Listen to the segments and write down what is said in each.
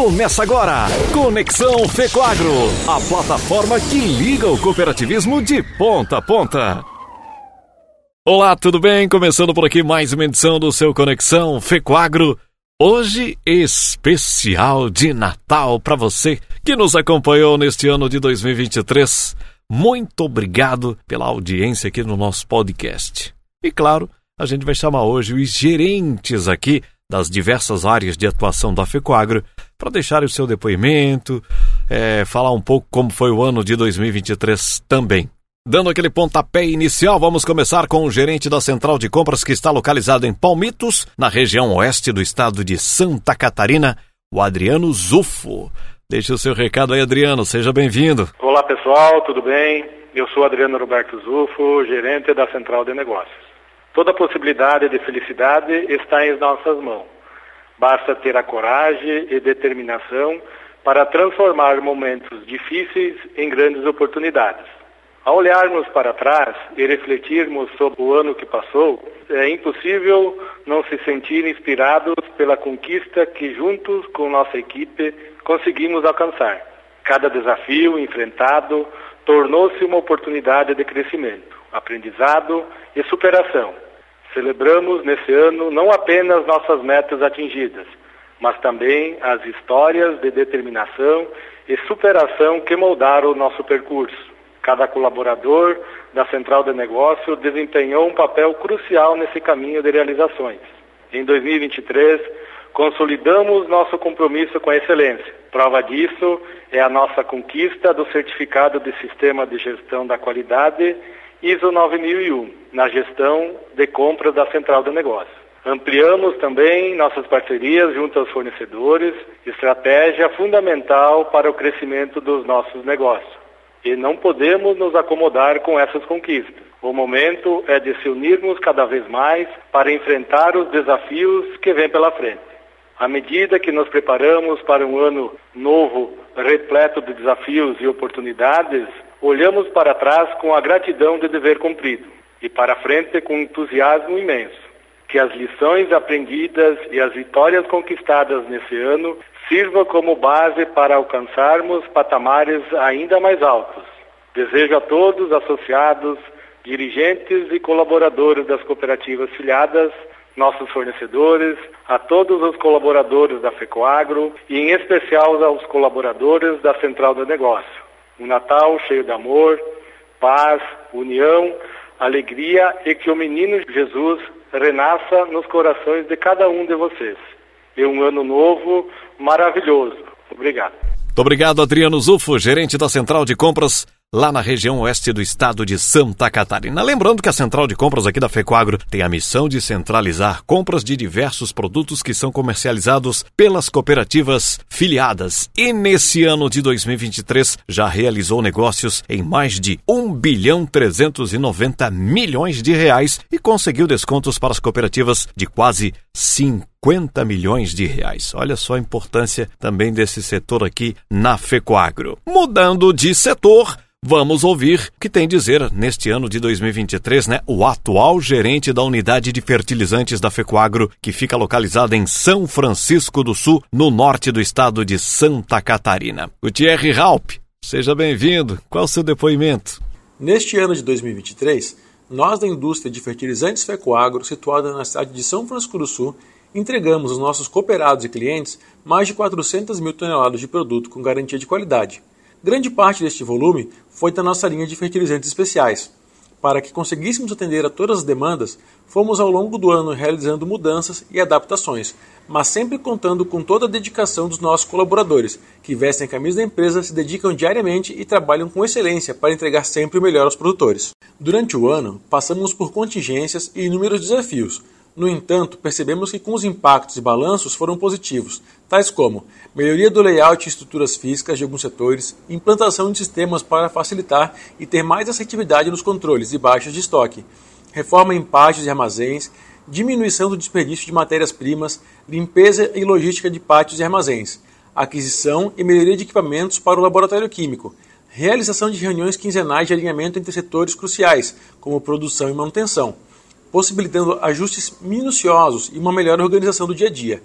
Começa agora, Conexão Fecoagro, a plataforma que liga o cooperativismo de ponta a ponta. Olá, tudo bem? Começando por aqui mais uma edição do seu Conexão Fecoagro. Hoje, especial de Natal para você que nos acompanhou neste ano de 2023. Muito obrigado pela audiência aqui no nosso podcast. E claro, a gente vai chamar hoje os gerentes aqui das diversas áreas de atuação da FECOAGRO para deixar o seu depoimento, é, falar um pouco como foi o ano de 2023 também. Dando aquele pontapé inicial, vamos começar com o gerente da central de compras que está localizado em Palmitos, na região oeste do estado de Santa Catarina, o Adriano Zufo. Deixe o seu recado aí, Adriano, seja bem-vindo. Olá pessoal, tudo bem? Eu sou Adriano Roberto Zufo, gerente da central de negócios. Toda possibilidade de felicidade está em nossas mãos. Basta ter a coragem e determinação para transformar momentos difíceis em grandes oportunidades. Ao olharmos para trás e refletirmos sobre o ano que passou, é impossível não se sentir inspirados pela conquista que, juntos com nossa equipe, conseguimos alcançar. Cada desafio enfrentado tornou-se uma oportunidade de crescimento, aprendizado e superação. Celebramos nesse ano não apenas nossas metas atingidas, mas também as histórias de determinação e superação que moldaram o nosso percurso. Cada colaborador da Central de Negócio desempenhou um papel crucial nesse caminho de realizações. Em 2023, consolidamos nosso compromisso com a excelência. Prova disso é a nossa conquista do certificado de Sistema de Gestão da Qualidade ISO 9001, na gestão de compras da Central de Negócio. Ampliamos também nossas parcerias junto aos fornecedores, estratégia fundamental para o crescimento dos nossos negócios. E não podemos nos acomodar com essas conquistas. O momento é de se unirmos cada vez mais para enfrentar os desafios que vêm pela frente. À medida que nos preparamos para um ano novo, repleto de desafios e oportunidades, olhamos para trás com a gratidão de dever cumprido e para frente com entusiasmo imenso. Que as lições aprendidas e as vitórias conquistadas nesse ano sirvam como base para alcançarmos patamares ainda mais altos. Desejo a todos associados, dirigentes e colaboradores das cooperativas filiadas, nossos fornecedores, a todos os colaboradores da FECOAGRO e em especial aos colaboradores da Central do Negócio um Natal cheio de amor, paz, união, alegria e que o menino Jesus renasça nos corações de cada um de vocês. E um ano novo maravilhoso. Obrigado. Muito obrigado, Adriano Zufo, gerente da Central de Compras lá na região oeste do estado de Santa Catarina. Lembrando que a central de compras aqui da Fecoagro tem a missão de centralizar compras de diversos produtos que são comercializados pelas cooperativas filiadas. E nesse ano de 2023 já realizou negócios em mais de 1 bilhão 390 milhões de reais e conseguiu descontos para as cooperativas de quase 50 milhões de reais. Olha só a importância também desse setor aqui na Fecoagro. Mudando de setor, Vamos ouvir o que tem dizer neste ano de 2023, né? O atual gerente da unidade de fertilizantes da Fecoagro, que fica localizada em São Francisco do Sul, no norte do estado de Santa Catarina. O Thierry Raup, seja bem-vindo. Qual o seu depoimento? Neste ano de 2023, nós da indústria de fertilizantes Fecoagro, situada na cidade de São Francisco do Sul, entregamos aos nossos cooperados e clientes mais de 400 mil toneladas de produto com garantia de qualidade Grande parte deste volume foi da nossa linha de fertilizantes especiais. Para que conseguíssemos atender a todas as demandas, fomos ao longo do ano realizando mudanças e adaptações, mas sempre contando com toda a dedicação dos nossos colaboradores, que vestem a camisa da empresa, se dedicam diariamente e trabalham com excelência para entregar sempre o melhor aos produtores. Durante o ano, passamos por contingências e inúmeros desafios, no entanto, percebemos que com os impactos e balanços foram positivos, tais como melhoria do layout e estruturas físicas de alguns setores, implantação de sistemas para facilitar e ter mais assertividade nos controles e baixas de estoque, reforma em pátios e armazéns, diminuição do desperdício de matérias-primas, limpeza e logística de pátios e armazéns, aquisição e melhoria de equipamentos para o laboratório químico, realização de reuniões quinzenais de alinhamento entre setores cruciais, como produção e manutenção possibilitando ajustes minuciosos e uma melhor organização do dia a dia.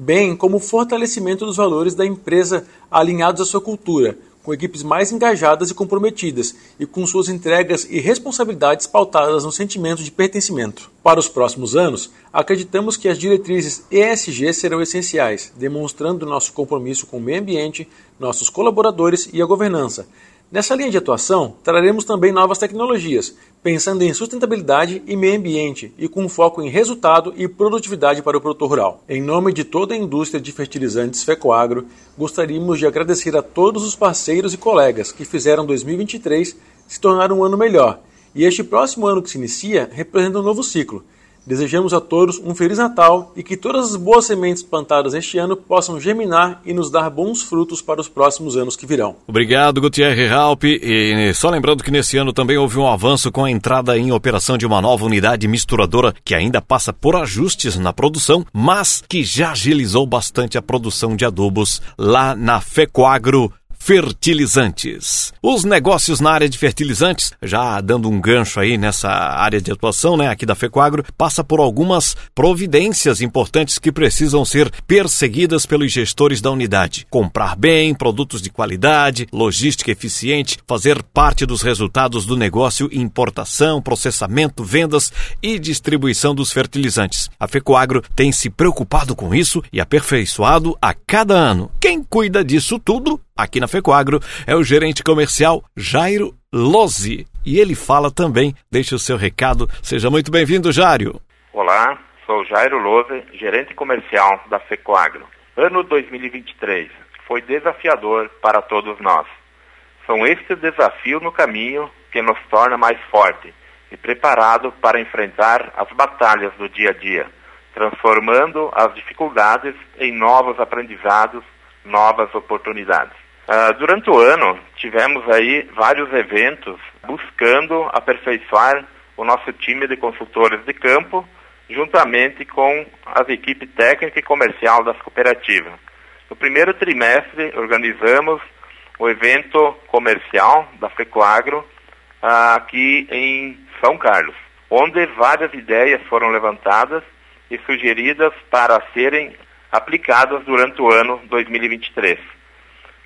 bem como o fortalecimento dos valores da empresa alinhados à sua cultura, com equipes mais engajadas e comprometidas e com suas entregas e responsabilidades pautadas no sentimento de pertencimento. Para os próximos anos, acreditamos que as diretrizes ESG serão essenciais, demonstrando nosso compromisso com o meio ambiente, nossos colaboradores e a governança, Nessa linha de atuação, traremos também novas tecnologias, pensando em sustentabilidade e meio ambiente e com foco em resultado e produtividade para o produtor rural. Em nome de toda a indústria de fertilizantes Fecoagro, gostaríamos de agradecer a todos os parceiros e colegas que fizeram 2023 se tornar um ano melhor. E este próximo ano que se inicia representa um novo ciclo Desejamos a todos um Feliz Natal e que todas as boas sementes plantadas este ano possam germinar e nos dar bons frutos para os próximos anos que virão. Obrigado, Gutierre Raup. E só lembrando que nesse ano também houve um avanço com a entrada em operação de uma nova unidade misturadora que ainda passa por ajustes na produção, mas que já agilizou bastante a produção de adubos lá na Fecoagro fertilizantes. Os negócios na área de fertilizantes, já dando um gancho aí nessa área de atuação, né, aqui da Fecoagro, passa por algumas providências importantes que precisam ser perseguidas pelos gestores da unidade. Comprar bem, produtos de qualidade, logística eficiente, fazer parte dos resultados do negócio importação, processamento, vendas e distribuição dos fertilizantes. A Fecoagro tem se preocupado com isso e aperfeiçoado a cada ano. Quem cuida disso tudo aqui na Fecoagro é o gerente comercial Jairo Lozzi. E ele fala também, deixa o seu recado. Seja muito bem-vindo, Jário. Olá, sou Jairo Lozzi, gerente comercial da Fecoagro. Ano 2023 foi desafiador para todos nós. São estes desafios no caminho que nos torna mais forte e preparado para enfrentar as batalhas do dia a dia, transformando as dificuldades em novos aprendizados, novas oportunidades. Uh, durante o ano, tivemos aí vários eventos buscando aperfeiçoar o nosso time de consultores de campo, juntamente com as equipes técnica e comercial das cooperativas. No primeiro trimestre, organizamos o evento comercial da FECOAGRO uh, aqui em São Carlos, onde várias ideias foram levantadas e sugeridas para serem aplicadas durante o ano 2023.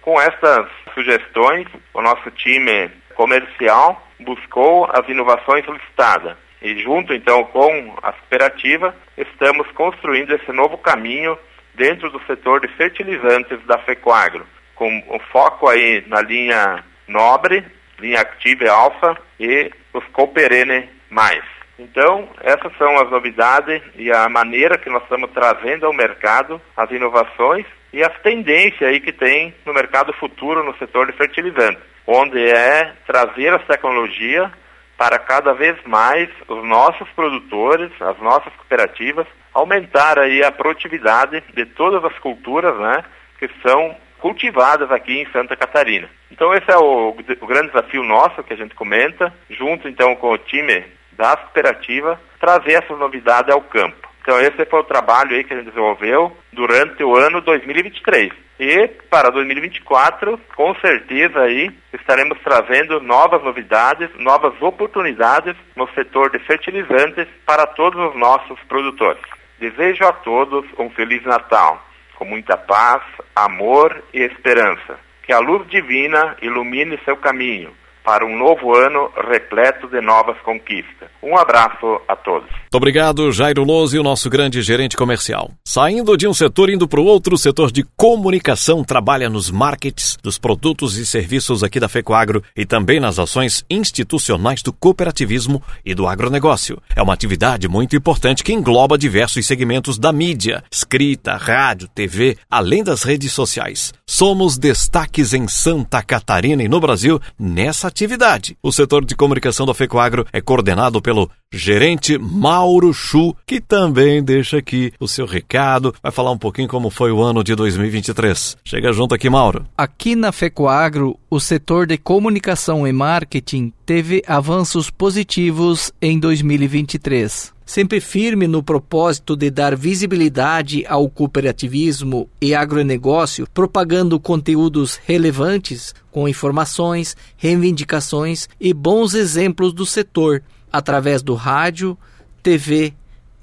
Com essas sugestões, o nosso time comercial buscou as inovações solicitadas e junto então com a cooperativa estamos construindo esse novo caminho dentro do setor de fertilizantes da Fecoagro, com o foco aí na linha Nobre, linha Active Alpha e os Cooperene mais. Então, essas são as novidades e a maneira que nós estamos trazendo ao mercado as inovações e as tendências aí que tem no mercado futuro no setor de fertilizantes, onde é trazer as tecnologias para cada vez mais os nossos produtores, as nossas cooperativas, aumentar aí a produtividade de todas as culturas, né, que são cultivadas aqui em Santa Catarina. Então esse é o, o grande desafio nosso que a gente comenta, junto então com o time da cooperativa, trazer essas novidades ao campo. Então esse foi o trabalho aí que a gente desenvolveu durante o ano 2023. E para 2024, com certeza aí estaremos trazendo novas novidades, novas oportunidades no setor de fertilizantes para todos os nossos produtores. Desejo a todos um feliz Natal, com muita paz, amor e esperança. Que a luz divina ilumine seu caminho para um novo ano repleto de novas conquistas. Um abraço a todos. Muito obrigado, Jairo Lose, o nosso grande gerente comercial. Saindo de um setor indo para o outro, o setor de comunicação trabalha nos markets dos produtos e serviços aqui da FECOAGRO e também nas ações institucionais do cooperativismo e do agronegócio. É uma atividade muito importante que engloba diversos segmentos da mídia, escrita, rádio, TV, além das redes sociais. Somos destaques em Santa Catarina e no Brasil nessa atividade. O setor de comunicação da FECOAGRO é coordenado pelo gerente Mauro Chu, que também deixa aqui o seu recado, vai falar um pouquinho como foi o ano de 2023. Chega junto aqui, Mauro. Aqui na FECOAGRO, o setor de comunicação e marketing teve avanços positivos em 2023 sempre firme no propósito de dar visibilidade ao cooperativismo e agronegócio, propagando conteúdos relevantes com informações, reivindicações e bons exemplos do setor através do rádio, TV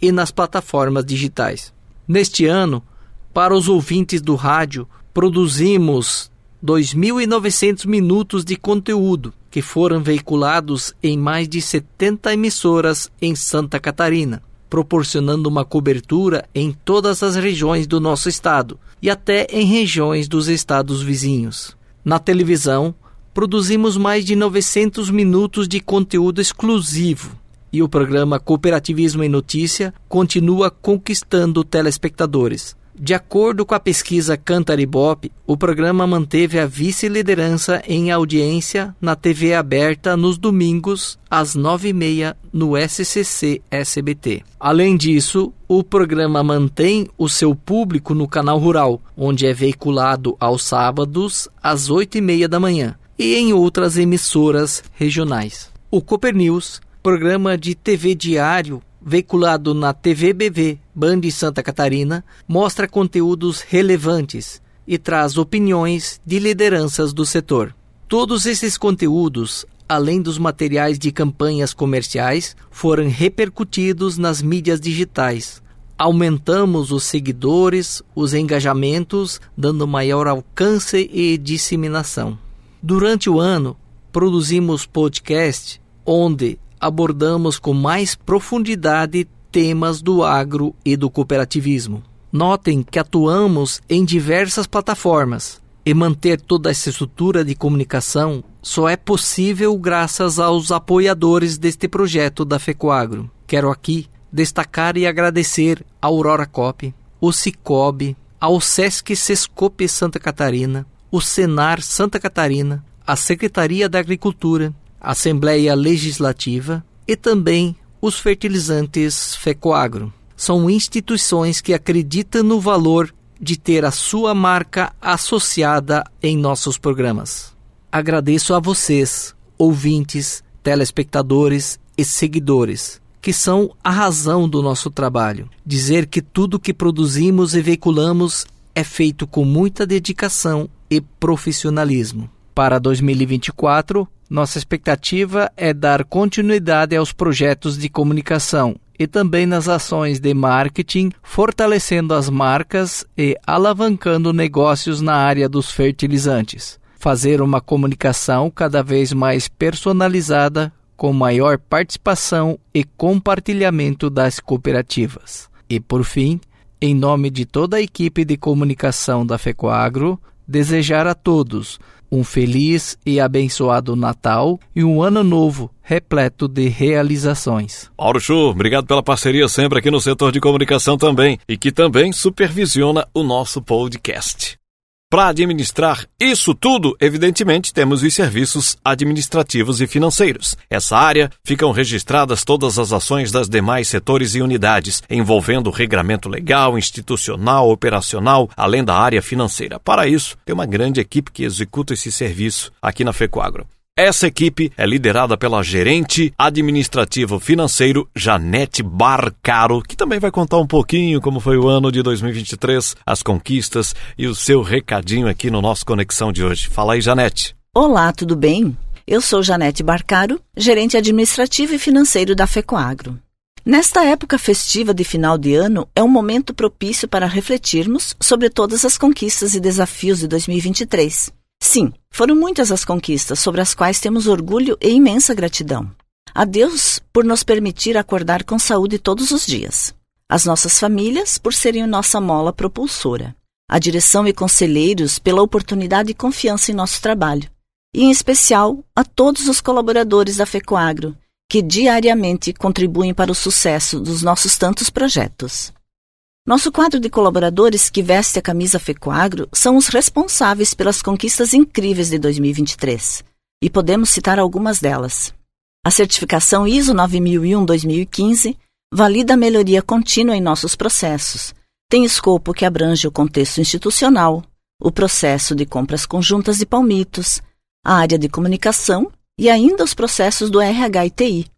e nas plataformas digitais. Neste ano, Para os ouvintes do rádio, produzimos 2.900 minutos de conteúdo que foram veiculados em mais de 70 emissoras em Santa Catarina, proporcionando uma cobertura em todas as regiões do nosso estado e até em regiões dos estados vizinhos. Na televisão, produzimos mais de 900 minutos de conteúdo exclusivo e o programa Cooperativismo em Notícia continua conquistando telespectadores. De acordo com a pesquisa Cantaribop, o programa manteve a vice-liderança em audiência na TV aberta nos domingos às nove e meia no SCC SBT. Além disso, o programa mantém o seu público no canal rural, onde é veiculado aos sábados às oito e meia da manhã e em outras emissoras regionais. O Cooper News, programa de TV diário veiculado na TVBV Band Santa Catarina, mostra conteúdos relevantes e traz opiniões de lideranças do setor. Todos esses conteúdos, além dos materiais de campanhas comerciais, foram repercutidos nas mídias digitais. Aumentamos os seguidores, os engajamentos, dando maior alcance e disseminação. Durante o ano, produzimos podcast onde abordamos com mais profundidade temas do agro e do cooperativismo. Notem que atuamos em diversas plataformas e manter toda essa estrutura de comunicação só é possível graças aos apoiadores deste projeto da FECOAGRO. Quero aqui destacar e agradecer a Aurora Cop, o Cicobi, ao Sesc Sescope Santa Catarina, o Senar Santa Catarina, a Secretaria da Agricultura, a Assembleia Legislativa e também os fertilizantes Fecoagro. São instituições que acreditam no valor de ter a sua marca associada em nossos programas. Agradeço a vocês, ouvintes, telespectadores e seguidores, que são a razão do nosso trabalho. Dizer que tudo que produzimos e veiculamos é feito com muita dedicação e profissionalismo. Para 2024, nossa expectativa é dar continuidade aos projetos de comunicação e também nas ações de marketing, fortalecendo as marcas e alavancando negócios na área dos fertilizantes. Fazer uma comunicação cada vez mais personalizada, com maior participação e compartilhamento das cooperativas. E por fim, em nome de toda a equipe de comunicação da FECOAGRO, desejar a todos um feliz e abençoado Natal e um ano novo repleto de realizações. Mauro Chu, obrigado pela parceria sempre aqui no setor de comunicação também e que também supervisiona o nosso podcast. Para administrar isso tudo, evidentemente, temos os serviços administrativos e financeiros. Essa área ficam registradas todas as ações das demais setores e unidades, envolvendo regramento legal, institucional, operacional, além da área financeira. Para isso, tem uma grande equipe que executa esse serviço aqui na Fecoagro. Essa equipe é liderada pela gerente administrativo financeiro Janete Barcaro, que também vai contar um pouquinho como foi o ano de 2023, as conquistas e o seu recadinho aqui no nosso Conexão de hoje. Fala aí, Janete. Olá, tudo bem? Eu sou Janete Barcaro, gerente administrativo e financeiro da FECOAGRO. Nesta época festiva de final de ano, é um momento propício para refletirmos sobre todas as conquistas e desafios de 2023 Sim, foram muitas as conquistas sobre as quais temos orgulho e imensa gratidão. A Deus por nos permitir acordar com saúde todos os dias. As nossas famílias por serem nossa mola propulsora. A direção e conselheiros pela oportunidade e confiança em nosso trabalho. E, em especial, a todos os colaboradores da FECOAGRO, que diariamente contribuem para o sucesso dos nossos tantos projetos. Nosso quadro de colaboradores que veste a camisa Fecoagro são os responsáveis pelas conquistas incríveis de 2023. E podemos citar algumas delas. A certificação ISO 9001-2015 valida a melhoria contínua em nossos processos. Tem escopo que abrange o contexto institucional, o processo de compras conjuntas e palmitos, a área de comunicação e ainda os processos do RH e TI.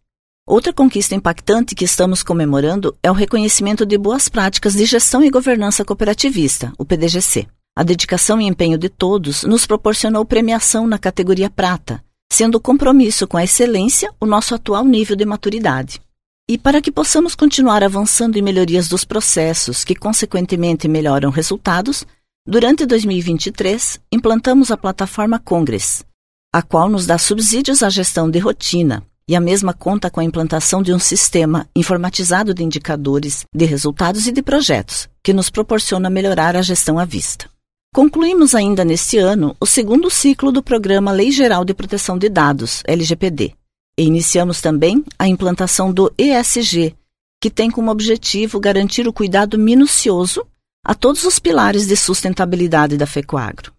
Outra conquista impactante que estamos comemorando é o reconhecimento de boas práticas de gestão e governança cooperativista, o PDGC. A dedicação e empenho de todos nos proporcionou premiação na categoria prata, sendo o compromisso com a excelência o nosso atual nível de maturidade. E para que possamos continuar avançando em melhorias dos processos, que consequentemente melhoram resultados, durante 2023 implantamos a plataforma Congress, a qual nos dá subsídios à gestão de rotina, e a mesma conta com a implantação de um sistema informatizado de indicadores, de resultados e de projetos, que nos proporciona melhorar a gestão à vista. Concluímos ainda neste ano o segundo ciclo do programa Lei Geral de Proteção de Dados, LGPD, e iniciamos também a implantação do ESG, que tem como objetivo garantir o cuidado minucioso a todos os pilares de sustentabilidade da FECOAGRO.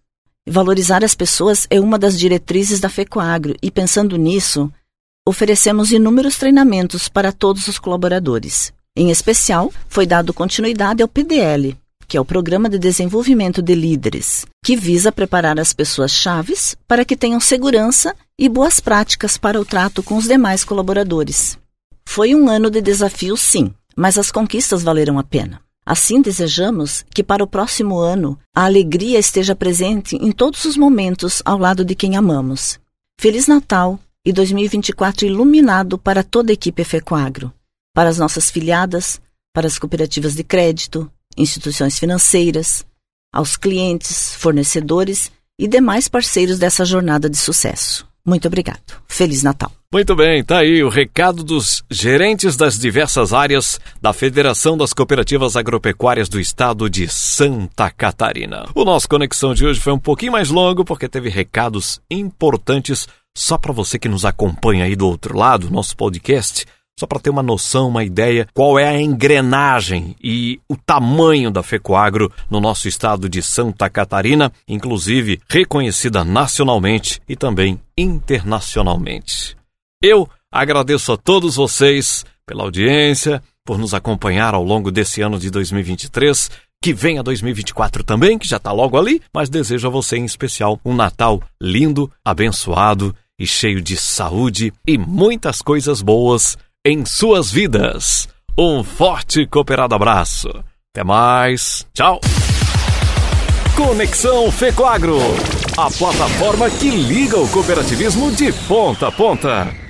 Valorizar as pessoas é uma das diretrizes da FECOAGRO e, pensando nisso, oferecemos inúmeros treinamentos para todos os colaboradores. Em especial, foi dado continuidade ao PDL, que é o Programa de Desenvolvimento de Líderes, que visa preparar as pessoas chaves para que tenham segurança e boas práticas para o trato com os demais colaboradores. Foi um ano de desafio, sim, mas as conquistas valeram a pena. Assim, desejamos que para o próximo ano a alegria esteja presente em todos os momentos ao lado de quem amamos. Feliz Natal e 2024 iluminado para toda a equipe Fecoagro, para as nossas filiadas, para as cooperativas de crédito, instituições financeiras, aos clientes, fornecedores e demais parceiros dessa jornada de sucesso. Muito obrigado. Feliz Natal. Muito bem, tá aí o recado dos gerentes das diversas áreas da Federação das Cooperativas Agropecuárias do Estado de Santa Catarina. O nosso Conexão de hoje foi um pouquinho mais longo porque teve recados importantes só para você que nos acompanha aí do outro lado, nosso podcast. Só para ter uma noção, uma ideia, qual é a engrenagem e o tamanho da Fecoagro no nosso estado de Santa Catarina, inclusive reconhecida nacionalmente e também internacionalmente. Eu agradeço a todos vocês pela audiência, por nos acompanhar ao longo desse ano de 2023. Que venha 2024 também, que já está logo ali, mas desejo a você em especial um Natal lindo, abençoado e cheio de saúde e muitas coisas boas em suas vidas. Um forte cooperado abraço. Até mais. Tchau. Conexão Fecoagro, a plataforma que liga o cooperativismo de ponta a ponta.